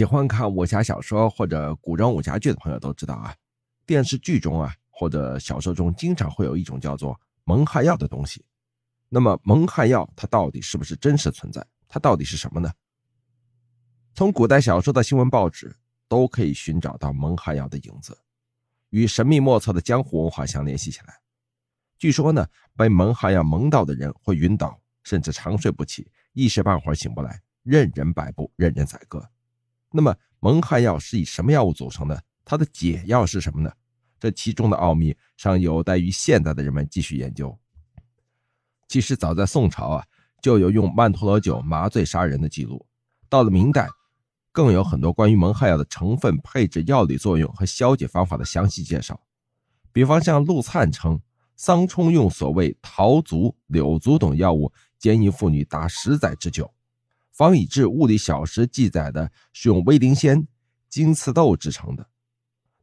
喜欢看武侠小说或者古装武侠剧的朋友都知道啊，电视剧中啊或者小说中经常会有一种叫做蒙汗药的东西。那么蒙汗药它到底是不是真实存在？它到底是什么呢？从古代小说的新闻报纸都可以寻找到蒙汗药的影子，与神秘莫测的江湖文化相联系起来。据说呢，被蒙汗药蒙到的人会晕倒，甚至长睡不起，一时半会儿醒不来，任人摆布，任人宰割。那么蒙汗药是以什么药物组成的？它的解药是什么呢？这其中的奥秘尚有待于现代的人们继续研究。其实早在宋朝啊，就有用曼陀罗酒麻醉杀人的记录。到了明代，更有很多关于蒙汗药的成分、配置、药理作用和消解方法的详细介绍。比方像陆灿称，桑冲用所谓桃竹、柳竹等药物奸淫妇女达十载之久。方以智物理小时记载的是用威灵仙、金刺豆制成的。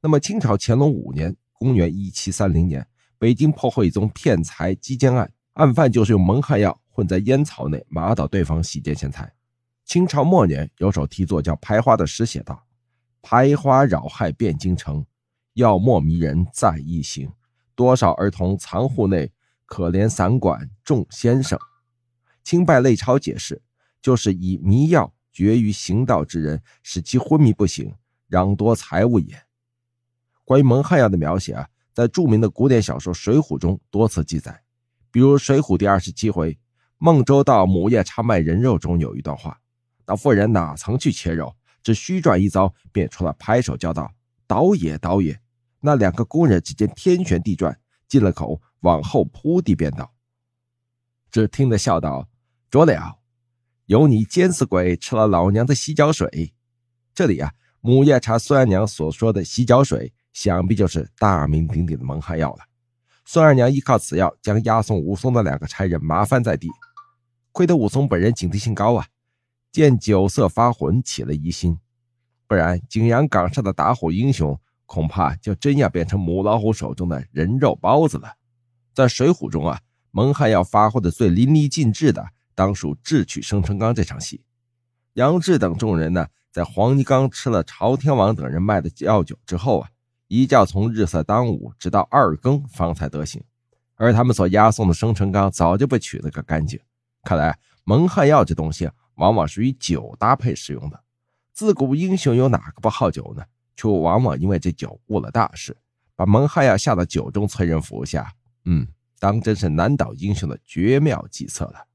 那么清朝乾隆五年（公元1730年），北京破获一宗骗财击奸案，案犯就是用蒙汗药混在烟草内麻倒对方洗劫钱财。清朝末年有首题作叫《排花》的诗写道：“排花扰害汴京城，药末迷人在一行。多少儿童藏户内，可怜散馆众先生。”清拜类钞解释。就是以迷药绝于行道之人，使其昏迷不醒，攘夺财物也。关于蒙汗药的描写啊，在著名的古典小说《水浒》中多次记载。比如《水浒》第二十七回“孟州到母夜叉卖人肉”中有一段话：那妇人哪曾去切肉，只虚转一遭，便出了拍手叫道：“倒也，倒也！”那两个工人只见天旋地转，进了口，往后扑地便倒。只听得笑道：“着了。”有你奸死鬼吃了老娘的洗脚水，这里啊，母夜叉孙二娘所说的洗脚水，想必就是大名鼎鼎的蒙汗药了。孙二娘依靠此药将押送武松的两个差人麻翻在地，亏得武松本人警惕性高啊，见酒色发浑起了疑心，不然景阳冈上的打虎英雄恐怕就真要变成母老虎手中的人肉包子了。在水浒中啊，蒙汗药发挥的最淋漓尽致的。当属智取生辰纲这场戏，杨志等众人呢，在黄泥冈吃了朝天王等人卖的药酒之后啊，一觉从日色当午直到二更方才得醒，而他们所押送的生辰纲早就被取了个干净。看来蒙汗药这东西往往是与酒搭配使用的。自古英雄有哪个不好酒呢？却往往因为这酒误了大事，把蒙汗药下到酒中催人服下。嗯，当真是难倒英雄的绝妙计策了。